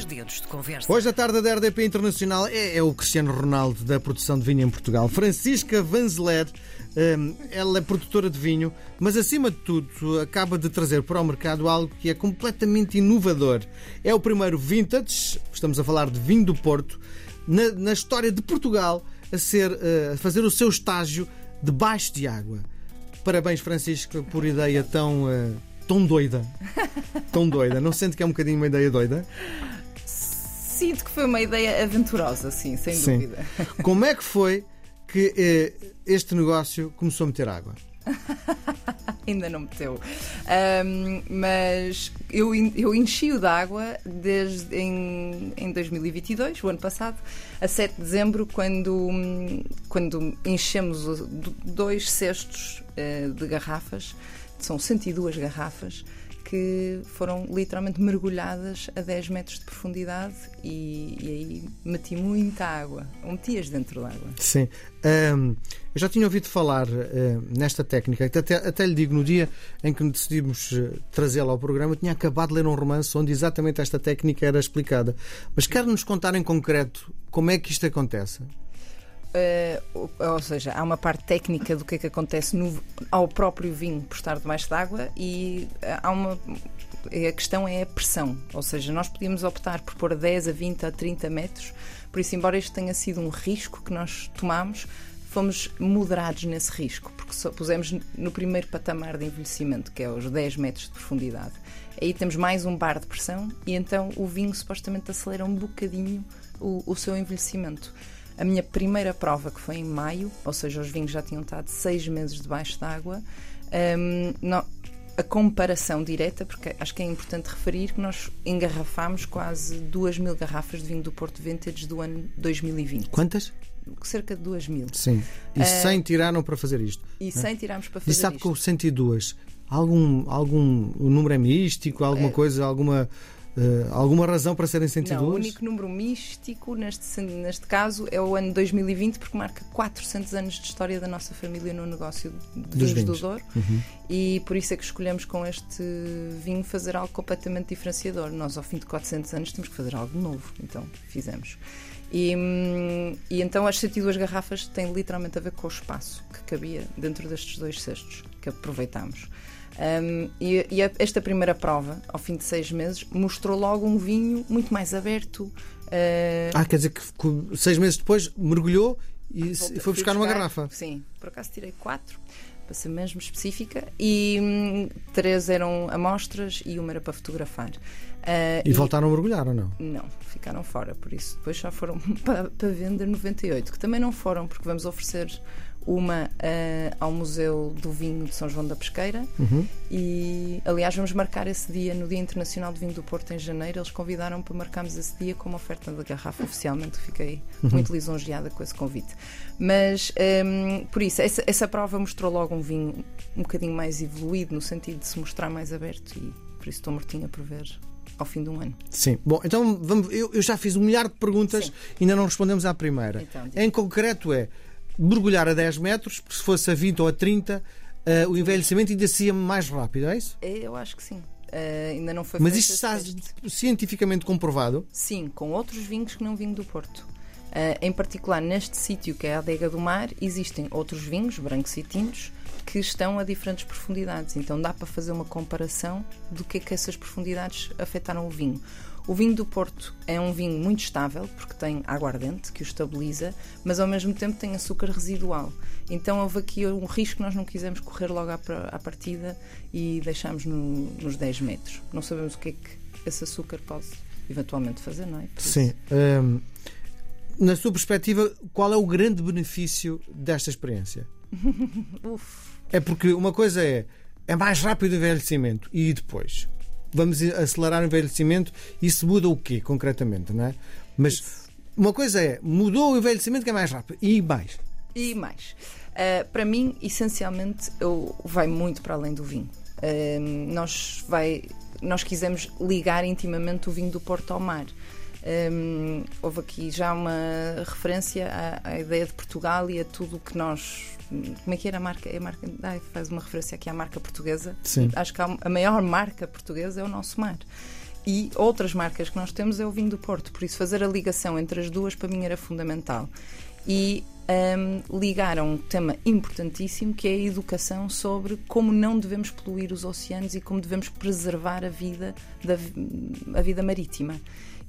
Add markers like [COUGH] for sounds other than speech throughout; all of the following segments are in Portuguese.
dois dedos de conversa. Hoje a tarde da RDP Internacional é, é o Cristiano Ronaldo da produção de vinho em Portugal. Francisca Vanzeler, hum, ela é produtora de vinho, mas acima de tudo acaba de trazer para o mercado algo que é completamente inovador. É o primeiro vintage, estamos a falar de vinho do Porto, na, na história de Portugal a, ser, eh, a fazer o seu estágio debaixo de água. Parabéns, Francisca, por ideia tão, eh, tão doida. [LAUGHS] Tão doida. Não sente que é um bocadinho uma ideia doida? Sinto que foi uma ideia aventurosa, sim, sem Sim. dúvida. [LAUGHS] Como é que foi que eh, este negócio começou a meter água? [LAUGHS] Ainda não meteu. Ahm, mas eu, eu enchi-o de água desde em, em 2022, o ano passado, a 7 de dezembro, quando, quando enchemos dois cestos eh, de garrafas, são 102 garrafas, que foram literalmente mergulhadas a 10 metros de profundidade e, e aí meti muita água, ou metias dentro d'água. Sim. Ahm, eu já tinha ouvido falar eh, nesta técnica, até, até lhe digo, no dia em que decidimos eh, trazê-la ao programa, eu tinha acabado de ler um romance onde exatamente esta técnica era explicada. Mas quer-nos contar em concreto como é que isto acontece? Uh, ou, seja, há uma parte técnica do que é que acontece no- ao próprio vinho por estar debaixo d'água e uh, há uma. A questão é a pressão, ou seja, nós podíamos optar por pôr a 10, a 20, a 30 metros, por isso, embora isto tenha sido um risco que nós tomamos, fomos moderados nesse risco, porque só pusemos no primeiro patamar de envelhecimento, que é os 10 metros de profundidade. Aí temos mais um bar de pressão e então o vinho supostamente acelera um bocadinho o, o seu envelhecimento. A minha primeira prova, que foi em maio, ou seja, os vinhos já tinham estado seis meses debaixo d'água, hum, não- a comparação direta, porque acho que é importante referir que nós engarrafámos quase 2 mil garrafas de vinho do Porto Vintage do ano 2020. Quantas? Cerca de 2 mil. Sim. E Eh, 100 tiraram para fazer isto. E sem tirarmos para E fazer sabe que isto. o 102, algum, algum o número é místico, alguma É. coisa, alguma, eh, alguma razão para serem 102? Não, o único número místico neste, neste caso é o ano 2020, porque marca 400 anos de história da nossa família no negócio de Dos vinhos, vinhos. do Douro. Uhum. E por isso é que escolhemos com este vinho fazer algo completamente diferenciador. Nós, ao fim de 400 anos, temos que fazer algo novo. Então, fizemos. E, hum, e então as 102 garrafas têm literalmente a ver com o espaço que cabia dentro destes dois cestos que aproveitámos. Hum, e e a- esta primeira prova, ao fim de seis meses, mostrou logo um vinho muito mais aberto. eh, Ah, quer dizer que seis meses depois mergulhou e Volta- foi fui buscar uma garrafa. Sim, por acaso tirei quatro, para ser mesmo específica, e hum, três eram amostras e uma era para fotografar. Ah, E voltaram a mergulhar ou não? Não, ficaram fora, por isso depois só foram [LAUGHS] para, para vender 98, que também não foram, porque vamos oferecer uma ah, ao Museu do Vinho de São João da Pesqueira Uhum. e aliás vamos marcar esse dia no Dia Internacional do Vinho do Porto em janeiro. Eles convidaram para marcarmos esse dia como oferta da garrafa oficialmente. Fiquei muito lisonjeada com esse convite. Mas hum, por isso, essa, essa prova mostrou logo um vinho um bocadinho mais evoluído no sentido de se mostrar mais aberto e por isso estou mortinha por ver ao fim de um ano. Sim. Bom, então vamos, eu, eu já fiz um milhar de perguntas Sim. e ainda não respondemos à primeira. Então, em concreto é mergulhar a 10 metros, porque se fosse a 20 ou a 30, eh, o envelhecimento ainda seria mais rápido, é isso? É, Eu acho que sim. Ah, ainda não foi Mas isto está cientificamente comprovado. Sim, com outros vinhos que não vinho do Porto. Ah, em particular, neste sítio que é a Adega do Mar, existem outros vinhos, brancos e tintos, que estão a diferentes profundidades. Então dá para fazer uma comparação do que é que essas profundidades afetaram o vinho. O vinho do Porto é um vinho muito estável, porque tem aguardente que o estabiliza, mas ao mesmo tempo tem açúcar residual. Então houve aqui um risco que nós não quisemos correr logo à, à partida e deixámos no- nos 10 metros. Não sabemos o que é que esse açúcar pode eventualmente fazer, não é? Por Sim. Hum, na sua perspectiva, qual é o grande benefício desta experiência? [LAUGHS] É porque uma coisa é é mais rápido o envelhecimento e depois vamos acelerar o envelhecimento isso muda o quê concretamente, não é? Mas isso. uma coisa é mudou o envelhecimento que é mais rápido e mais. E mais. Uh, para mim, essencialmente, eu, vai muito para além do vinho. Um, nós, vai, nós quisemos ligar intimamente o vinho do Porto ao mar. Um, houve aqui já uma referência à, à ideia de Portugal e a tudo o que nós. Como é que era a marca? É a marca ai, faz uma referência aqui à marca portuguesa. Sim. Acho que a maior marca portuguesa é o nosso mar. E outras marcas que nós temos é o vinho do Porto, por isso fazer a ligação entre as duas para mim era fundamental. E um, ligar a um tema importantíssimo que é a educação sobre como não devemos poluir os oceanos e como devemos preservar a vida, da, a vida marítima.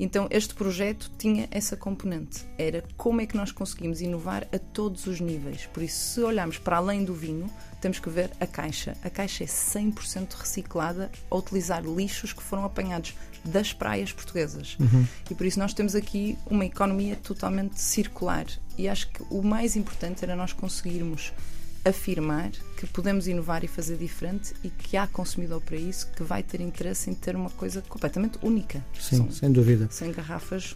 Então, este projeto tinha essa componente. Era como é que nós conseguimos inovar a todos os níveis. Por isso, se olharmos para além do vinho, temos que ver a caixa. A caixa é 100% reciclada a utilizar lixos que foram apanhados das praias portuguesas. Uhum. E por isso nós temos aqui uma economia totalmente circular. E acho que o mais importante era nós conseguirmos afirmar que podemos inovar e fazer diferente e que há consumidor para isso que vai ter interesse em ter uma coisa completamente única. Sim, São sem dúvida. Sem garrafas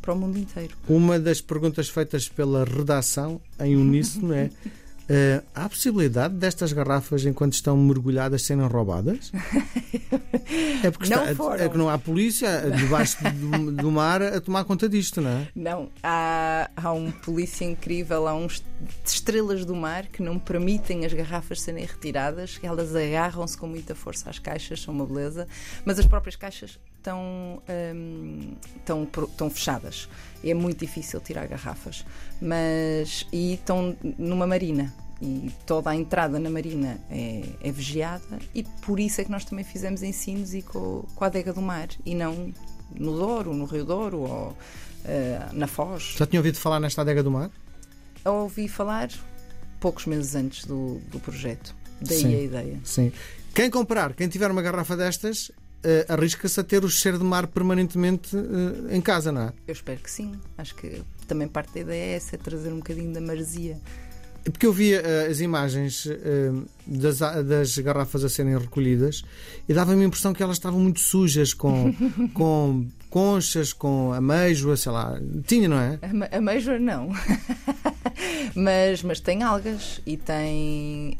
para o mundo inteiro. Uma das perguntas feitas pela redação em uníssono é [LAUGHS] Uh, há possibilidade destas garrafas, enquanto estão mergulhadas, serem roubadas? [LAUGHS] É porque não está, é que não há polícia debaixo do, [LAUGHS] do, mar a tomar conta disto, não é? Não, há, há um polícia incrível, há uns estrelas do mar que não permitem as garrafas serem retiradas, elas agarram-se com muita força às caixas, são uma beleza, mas as próprias caixas estão, um, estão, estão fechadas. É muito difícil tirar garrafas. Mas, e estão numa marina. E toda a entrada na marina é, é vigiada, e por isso é que nós também fizemos ensinos e com, com a adega do mar, e não no Douro, no Rio Douro ou uh, na Foz. Já tinha ouvido falar nesta adega do mar? Eu ouvi falar poucos meses antes do, do projeto. Daí sim, a ideia. Sim. Quem comprar, quem tiver uma garrafa destas, uh, arrisca-se a ter o cheiro de mar permanentemente uh, em casa, não é? Eu espero que sim. Acho que também parte da ideia é essa, é trazer um bocadinho da maresia. Porque eu via uh, as imagens das, das, garrafas a serem recolhidas e dava-me a impressão que elas estavam muito sujas com, [LAUGHS] com conchas, com ameijoa, sei lá. Tinha, não é? Ameijoa não. [LAUGHS] mas, mas tem algas e tem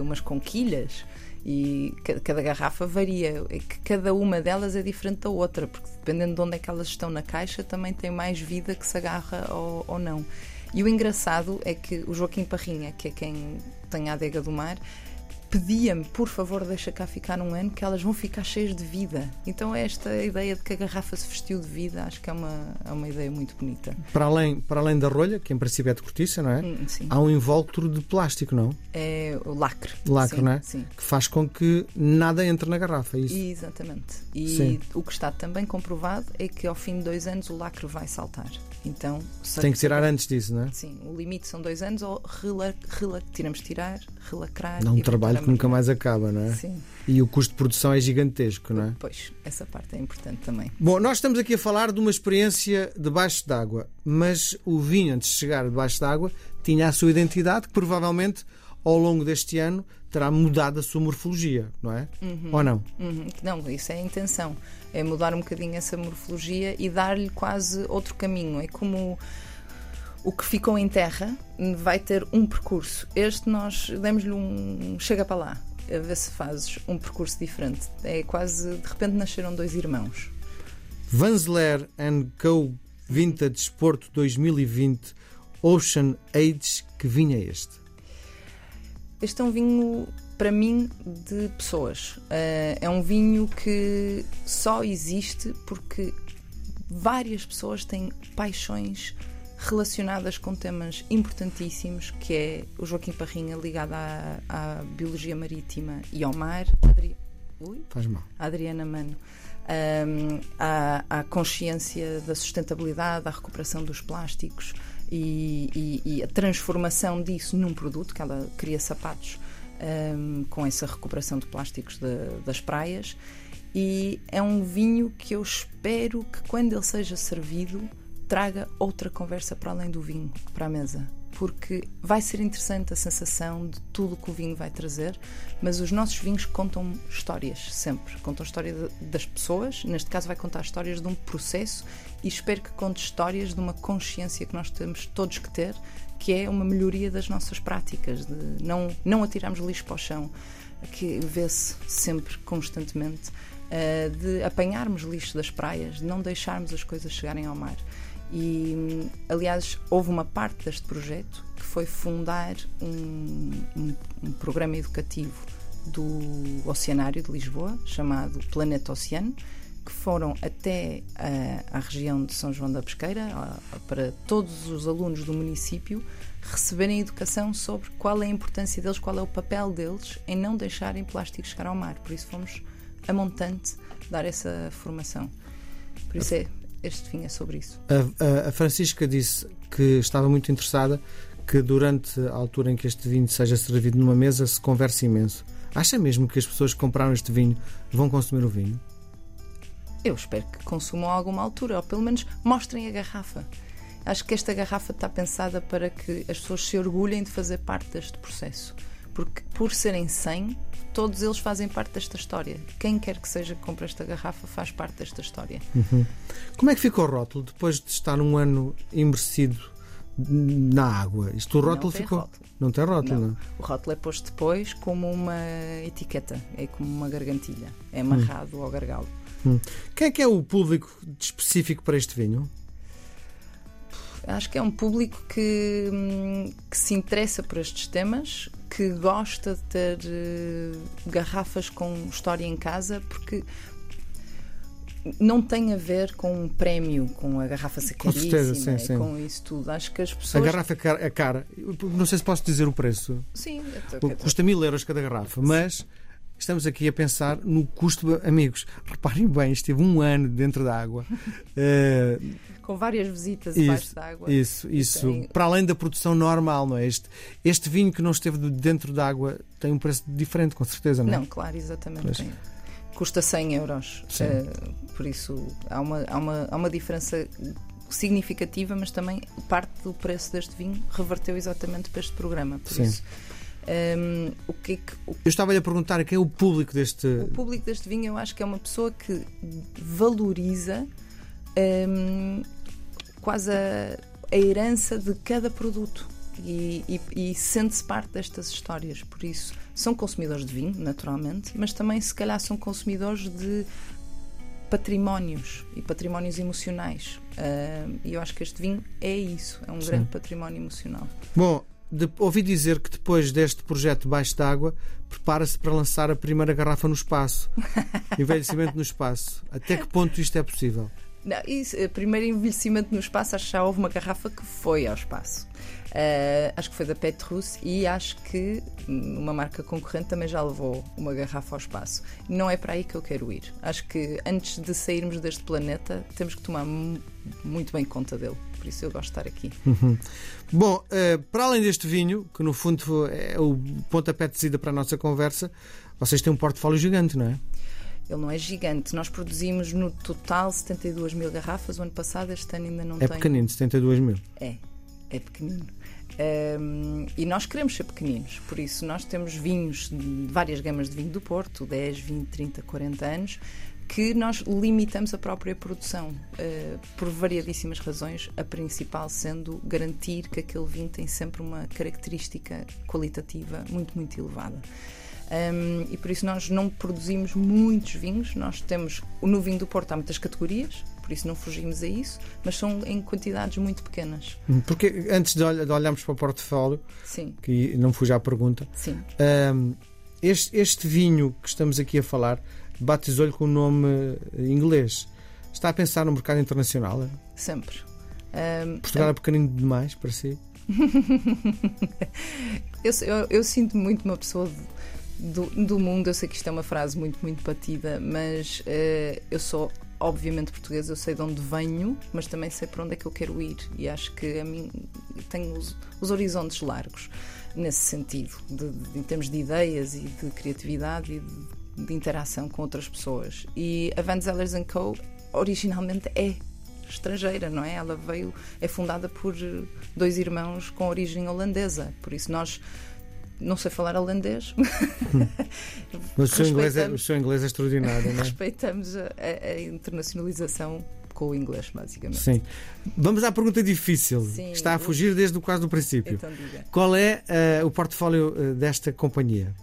umas conquilhas e cada garrafa varia, é que cada uma delas é diferente da outra, porque dependendo de onde é que elas estão na caixa, também tem mais vida que se agarra ou, ou não. E o engraçado é que o Joaquim Parrinha, que é quem tem a adega do mar, pedia-me, por favor, deixa cá ficar um ano, que elas vão ficar cheias de vida. Então, esta ideia de que a garrafa se vestiu de vida, acho que é uma, é uma ideia muito bonita. Para além, para além da rolha, que em princípio é de cortiça, não é? Hum, Há um invólucro de plástico, não? É o lacre. Lacre, sim, não é? Sim. Que faz com que nada entre na garrafa, é isso? Exatamente. E sim. o que está também comprovado é que ao fim de dois anos o lacre vai saltar. Então, tem que tirar antes disso, não é? Sim, o limite são dois anos ou rela, rela, tiramos tirar, relacrar. Dá um trabalho que nunca mais acaba, não é? Sim. E o custo de produção é gigantesco, não é? Pois, essa parte é importante também. Bom, nós estamos aqui a falar de uma experiência debaixo d'água, mas o vinho, antes de chegar debaixo d'água, tinha a sua identidade que provavelmente ao longo deste ano terá mudado a sua morfologia, não é? Uhum. Ou não? Uhum. Não, isso é a intenção. É mudar um bocadinho essa morfologia e dar-lhe quase outro caminho. É como o que ficou em terra vai ter um percurso. Este nós demos-lhe um chega para lá, a ver se fazes um percurso diferente. É quase de repente nasceram dois irmãos. Vanzeler and Co. Vintage Porto 2020 Ocean Age, que vinha este? Este é um vinho, para mim, de pessoas. Uh, é um vinho que só existe porque várias pessoas têm paixões relacionadas com temas importantíssimos, que é o Joaquim Parrinha ligado à, à biologia marítima e ao mar. Adri... Ui? Faz mal. A Adriana Mano. Um, à, à consciência da sustentabilidade, à recuperação dos plásticos e, e, e a transformação disso num produto, que ela cria sapatos um, com essa recuperação de plásticos de, das praias. E é um vinho que eu espero que quando ele seja servido traga outra conversa para além do vinho para a mesa porque vai ser interessante a sensação de tudo que o vinho vai trazer, mas os nossos vinhos contam histórias sempre. Contam a história de, das pessoas, neste caso vai contar histórias de um processo e espero que conte histórias de uma consciência que nós temos todos que ter, que é uma melhoria das nossas práticas, de não, não atirarmos lixo para o chão, que vê-se sempre, constantemente, uh, de apanharmos lixo das praias, de não deixarmos as coisas chegarem ao mar. E, aliás, houve uma parte deste projeto que foi fundar um, um, um programa educativo do Oceanário de Lisboa, chamado Planeta Oceano, que foram até a, a região de São João da Pesqueira, a, a, para todos os alunos do município receberem educação sobre qual é a importância deles, qual é o papel deles em não deixarem plástico chegar ao mar. Por isso fomos a montante dar essa formação. Por isso é, este vinho é sobre isso. A, a Francisca disse que estava muito interessada que durante a altura em que este vinho seja servido numa mesa se converse imenso. Acha mesmo que as pessoas que compraram este vinho vão consumir o vinho? Eu espero que consumam a alguma altura, ou pelo menos mostrem a garrafa. Acho que esta garrafa está pensada para que as pessoas se orgulhem de fazer parte deste processo. Porque, por serem 100, todos eles fazem parte desta história. Quem quer que seja que compre esta garrafa faz parte desta história. Uhum. Como é que ficou o rótulo depois de estar um ano imersido na água? Isto o rótulo ficou. Rótulo. Não tem rótulo, não. não. O rótulo é posto depois como uma etiqueta, é como uma gargantilha, é amarrado hum. ao gargalo. Hum. Quem é que é o público específico para este vinho? Acho que é um público que, hum, que se interessa por estes temas, que gosta de ter uh, garrafas com história em casa, porque não tem a ver com um prémio, com a garrafa ser com certeza, sim, sim. com isso tudo. Acho que as pessoas. A garrafa é cara. Não sei se posso dizer o preço. Sim, custa mil euros cada garrafa, mas estamos aqui a pensar no custo. Amigos, reparem bem, esteve um ano dentro da água. uh, [LAUGHS] com várias visitas isso, debaixo d'água. Isso, isso. Tem... Para além da produção normal, não é? Este, este vinho que não esteve dentro d'água tem um preço diferente, com certeza, não é? Não, claro, exatamente. Custa 100 euros. Uh, por isso, há uma, há, uma, há uma diferença significativa, mas também parte do preço deste vinho reverteu exatamente para este programa. Por Sim. isso. Um, ehm, o que, é que o... Eu estava-lhe a perguntar quem é o público deste. O público deste vinho, eu acho que é uma pessoa que valoriza um, quase a, a herança de cada produto e, e, e sente-se parte destas histórias. Por isso, são consumidores de vinho, naturalmente, mas também, se calhar, são consumidores de patrimónios e patrimónios emocionais. Uh, e eu acho que este vinho é isso, é um Sim. grande património emocional. Bom, de, ouvi dizer que depois deste projeto Baixo d'Água prepara-se para lançar a primeira garrafa no espaço. [LAUGHS] Envelhecimento no espaço. Até que ponto isto é possível? Não, isso, eh, primeiro envelhecimento no espaço, acho que já houve uma garrafa que foi ao espaço. Uh, acho que foi da Petrus e acho que uma marca concorrente também já levou uma garrafa ao espaço. Não é para aí que eu quero ir. Acho que antes de sairmos deste planeta temos que tomar muito bem conta dele. Por isso eu gosto de estar aqui. Uhum. Bom, uh, para além deste vinho, que no fundo é o pontapé de saída para a nossa conversa, vocês têm um portfólio gigante, não é? Ele não é gigante. Nós produzimos no total 72 mil garrafas. O ano passado, este ano ainda não é tem. É pequenino, 72 mil. É, é pequenino. Um, e nós queremos ser pequeninos, por isso nós temos vinhos, de várias gamas de vinho do Porto, 10, 20, 30, 40 anos, que nós limitamos a própria produção uh, por variadíssimas razões, a principal sendo garantir que aquele vinho tem sempre uma característica qualitativa muito, muito elevada. Um, e por isso nós não produzimos muitos vinhos. Nós temos no vinho do Porto há muitas categorias, por isso não fugimos a isso, mas são em quantidades muito pequenas. Porque antes de, olharmos para o portfólio, Sim. que não fuja à pergunta. Um, este, este, vinho que estamos aqui a falar batizou-lhe com o nome inglês. Está a pensar no mercado internacional? Sempre. Um, Portugal é pequenino demais para si? [LAUGHS] eu, eu, eu sinto muito uma pessoa. De do, do mundo. Eu sei que isto é uma frase muito, muito batida, mas uh, eu sou obviamente portuguesa, eu sei de onde venho, mas também sei para onde é que eu quero ir e acho que a mim tenho os, os horizontes largos nesse sentido, de, de, em termos de ideias e de criatividade e de, de interação com outras pessoas. E a Van Zellers Co. originalmente é estrangeira, não é? Ela veio, é fundada por dois irmãos com origem holandesa, por isso nós não sei falar holandês. [LAUGHS] Mas o seu, inglês é, o seu inglês é extraordinário, não é? Respeitamos a, a, internacionalização com o inglês, basicamente. Sim. Vamos à pergunta difícil. Sim, Está a fugir desde o quase do princípio. Então diga. Qual é uh, o portfólio uh, desta companhia?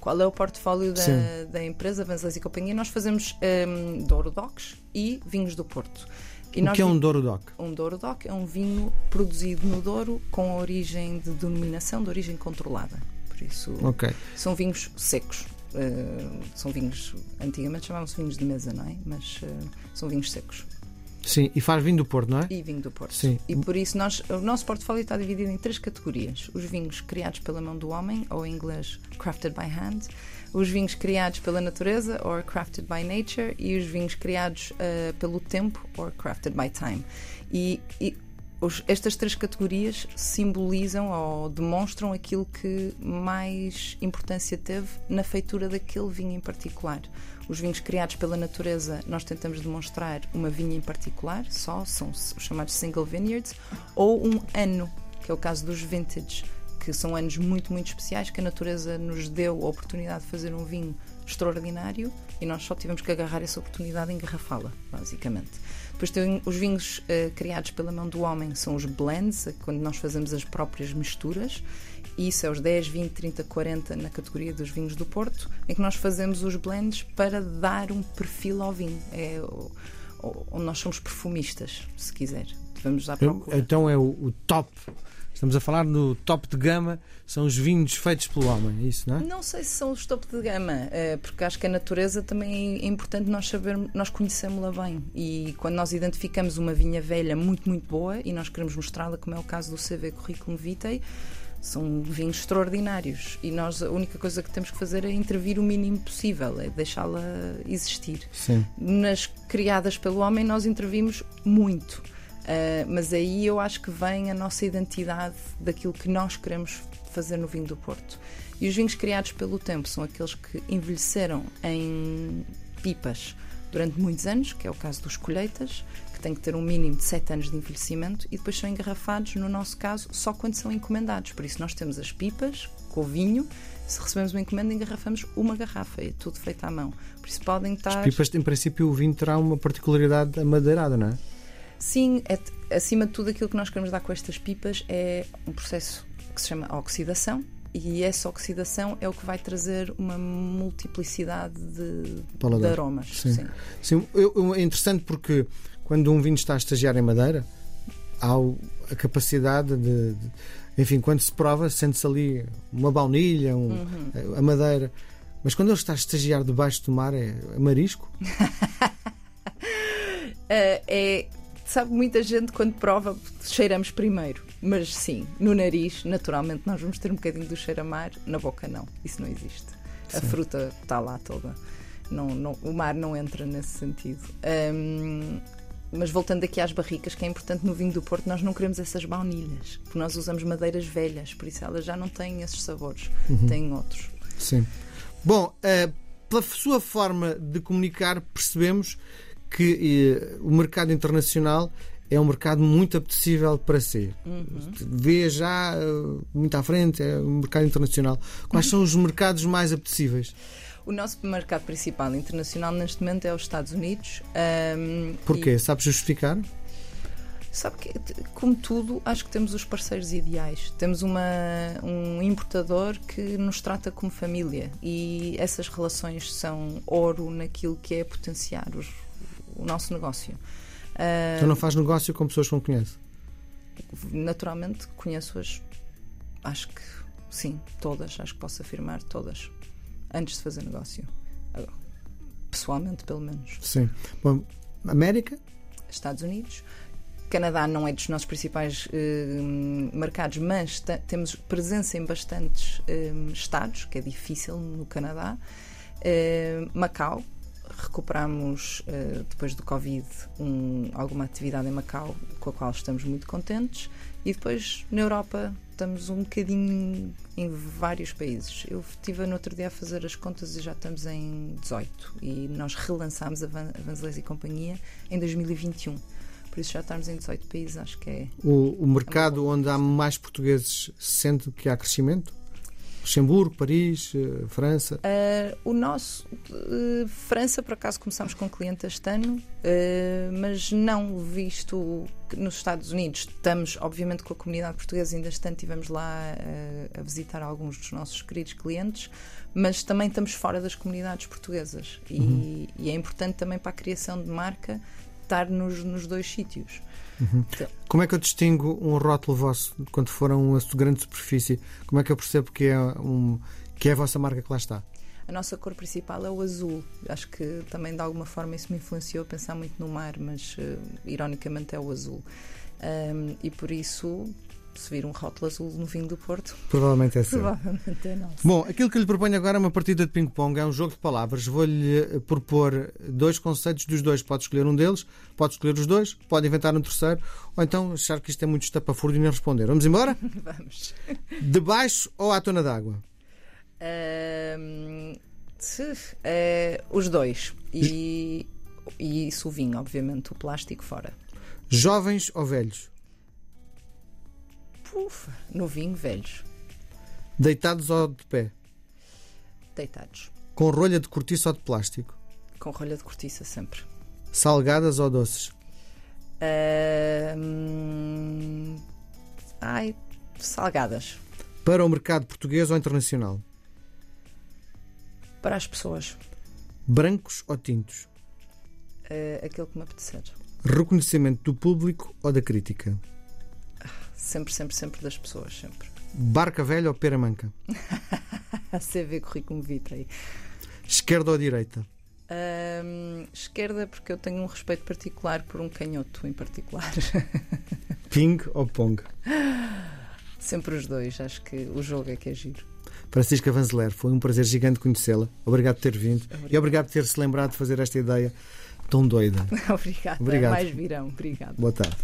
Qual é o portfólio da, da empresa Vanzelis e Companhia? Nós fazemos um, ehm, Douro Docs e vinhos do Porto. E o que é um Douro Doc? Um Douro Doc é um vinho produzido no Douro com origem de denominação de origem controlada. Por isso, okay. são vinhos secos. Uh, são vinhos, antigamente chamavam-se vinhos de mesa, não é? Mas uh, são vinhos secos. Sim, e faz vinho do Porto, não é? E vinho do Porto. Sim. E por isso nós, o nosso portfólio está dividido em três categorias: os vinhos criados pela mão do homem, ou em inglês crafted by hand, os vinhos criados pela natureza, or crafted by nature, e os vinhos criados uh, pelo tempo, or crafted by time. E, e os, estas três categorias simbolizam ou demonstram aquilo que mais importância teve na feitura daquele vinho em particular. Os vinhos criados pela natureza, nós tentamos demonstrar uma vinha em particular, só, são os chamados single vineyards, ou um ano, que é o caso dos vintage, que são anos muito, muito especiais, que a natureza nos deu a oportunidade de fazer um vinho extraordinário e nós só tivemos que agarrar essa oportunidade e engarrafá-la, basicamente. Depois tem os vinhos uh, criados pela mão do homem, são os blends, quando nós fazemos as próprias misturas. E isso é os 10, 20, 30, 40 na categoria dos vinhos do Porto, em que nós fazemos os blends para dar um perfil ao vinho. É onde nós somos perfumistas, se quiser. Vamos à procura. Então é o, o top Estamos a falar no top de gama, são os vinhos feitos pelo homem, é isso, não é? Não sei se são os top de gama, eh, porque acho que a natureza também é importante nós sabermos, nós conhecemos-la bem. E quando nós identificamos uma vinha velha muito, muito boa e nós queremos mostrá-la, como é o caso do CV Curriculum Vitae, são vinhos extraordinários e nós a única coisa que temos que fazer é intervir o mínimo possível, é deixá-la existir. Sim. Nas criadas pelo homem, nós intervimos muito. Uh, mas aí eu acho que vem a nossa identidade daquilo que nós queremos fazer no vinho do Porto. E os vinhos criados pelo tempo são aqueles que envelheceram em pipas durante muitos anos, que é o caso dos colheitas, que tem que ter um mínimo de 7 anos de envelhecimento, e depois são engarrafados, no nosso caso, só quando são encomendados. Por isso, nós temos as pipas com o vinho. Se recebemos uma encomenda, engarrafamos uma garrafa, é tudo feito à mão. Por isso, podem estar. As pipas, em princípio, o vinho terá uma particularidade amadeirada, não é? Sim, é, acima de tudo, aquilo que nós queremos dar com estas pipas é um processo que se chama oxidação. E essa oxidação é o que vai trazer uma multiplicidade de, de aromas. Sim, sim. sim eu, eu, é interessante porque quando um vinho está a estagiar em madeira, há a capacidade de, de enfim, quando se prova, sente-se ali uma baunilha, um, uhum. a madeira. Mas quando ele está a estagiar debaixo do mar, é, é marisco? uh, [LAUGHS] é sabe, muita gente quando prova cheiramos primeiro. Mas sim, no nariz, naturalmente, nós vamos ter um bocadinho do cheiro a mar, na boca não. Isso não existe. Sim. A fruta está lá toda. Não, não, o mar não entra nesse sentido. Um, mas voltando aqui às barricas, que é importante no vinho do Porto, nós não queremos essas baunilhas, porque nós usamos madeiras velhas, por isso elas já não têm esses sabores, uhum. têm outros. Sim. Bom, uh, pela sua forma de comunicar, percebemos que eh, o mercado internacional é um mercado muito apetecível para ser. Uhum. Vê já uh, muito à frente, é um mercado internacional. Quais são os mercados mais apetecíveis? O nosso mercado principal internacional neste momento é os Estados Unidos. Um, Porquê? E... Sabe justificar? Sabe que, como tudo, acho que temos os parceiros ideais. Temos uma, um importador que nos trata como família e essas relações são ouro naquilo que é potenciar os o nosso negócio. Uh, então não faz negócio com pessoas que não conhece? Naturalmente conheço-as, acho que sim, todas, acho que posso afirmar todas, antes de fazer negócio. Pessoalmente, pelo menos. Sim. Bom, América? Estados Unidos. Canadá não é dos nossos principais eh, mercados, mas temos presença em bastantes eh, estados, que é difícil no Canadá. Eh, Macau, recuperamos uh, depois do Covid um, alguma atividade em Macau com a qual estamos muito contentes e depois na Europa estamos um bocadinho em vários países. Eu estive no outro dia a fazer as contas e já estamos em 18 e nós relançámos a, Van, a e Companhia em 2021. Por isso já estamos em 18 países, acho que é. O, o mercado é onde há mais portugueses sente que há crescimento? Luxemburgo, Paris, uh, França? Uh, o nosso. Uh, França, por acaso, começámos com cliente este ano, mas não visto nos Estados Unidos. Estamos, obviamente, com a comunidade portuguesa, ainda este ano estivemos lá a visitar alguns dos nossos queridos clientes, mas também estamos fora das comunidades portuguesas. E, uhum. e é importante também para a criação de marca estar nos, nos dois sítios. Uhum. Como é que eu distingo um rótulo vosso quando for a uma grande superfície? Como é que eu percebo que é, um, que é a vossa marca que lá está? A nossa cor principal é o azul. Acho que também de alguma forma isso me influenciou a pensar muito no mar, mas uh, ironicamente é o azul. Um, e por isso se vir um rótulo azul no vinho do Porto. Provavelmente é seu. Provavelmente é nosso. Bom, aquilo que lhe proponho agora é uma partida de ping-pong, é um jogo de palavras. Vou-lhe eh, propor dois conceitos dos dois. Pode escolher um deles, pode escolher os dois, pode inventar um terceiro, ou então achar que isto é muito estapafúrdio e nem responder. Vamos embora? [LAUGHS] Vamos. Debaixo ou à tona d'água? Um, uh, os dois. E, e isso o vinho, obviamente, o plástico fora. Jovens ou velhos? Ufa, no vinho, velhos. Deitados ou de pé? Deitados. Com rolha de cortiça ou de plástico? Com rolha de cortiça, sempre. Salgadas ou doces? Uh, ai, salgadas. Para o mercado português ou internacional? Para as pessoas. Brancos ou tintos? Uh, aquilo que me apetecer. Reconhecimento do público ou da crítica? Sempre, sempre, sempre das pessoas, sempre. Barca velha ou pera manca? [LAUGHS] A CV currículo vitae. Esquerda ou direita? Esquerda, porque eu tenho um respeito particular por um canhoto em particular. [LAUGHS] Ping ou pong? Sempre os dois, acho que o jogo é que é giro. Francisca Vanzeler, foi um prazer gigante conhecê-la. Obrigado por ter vindo Obrigado. e obrigado por ter se lembrado de fazer esta ideia tão doida. [LAUGHS] Obrigada. Obrigado. Mais virão. Obrigado. Boa tarde.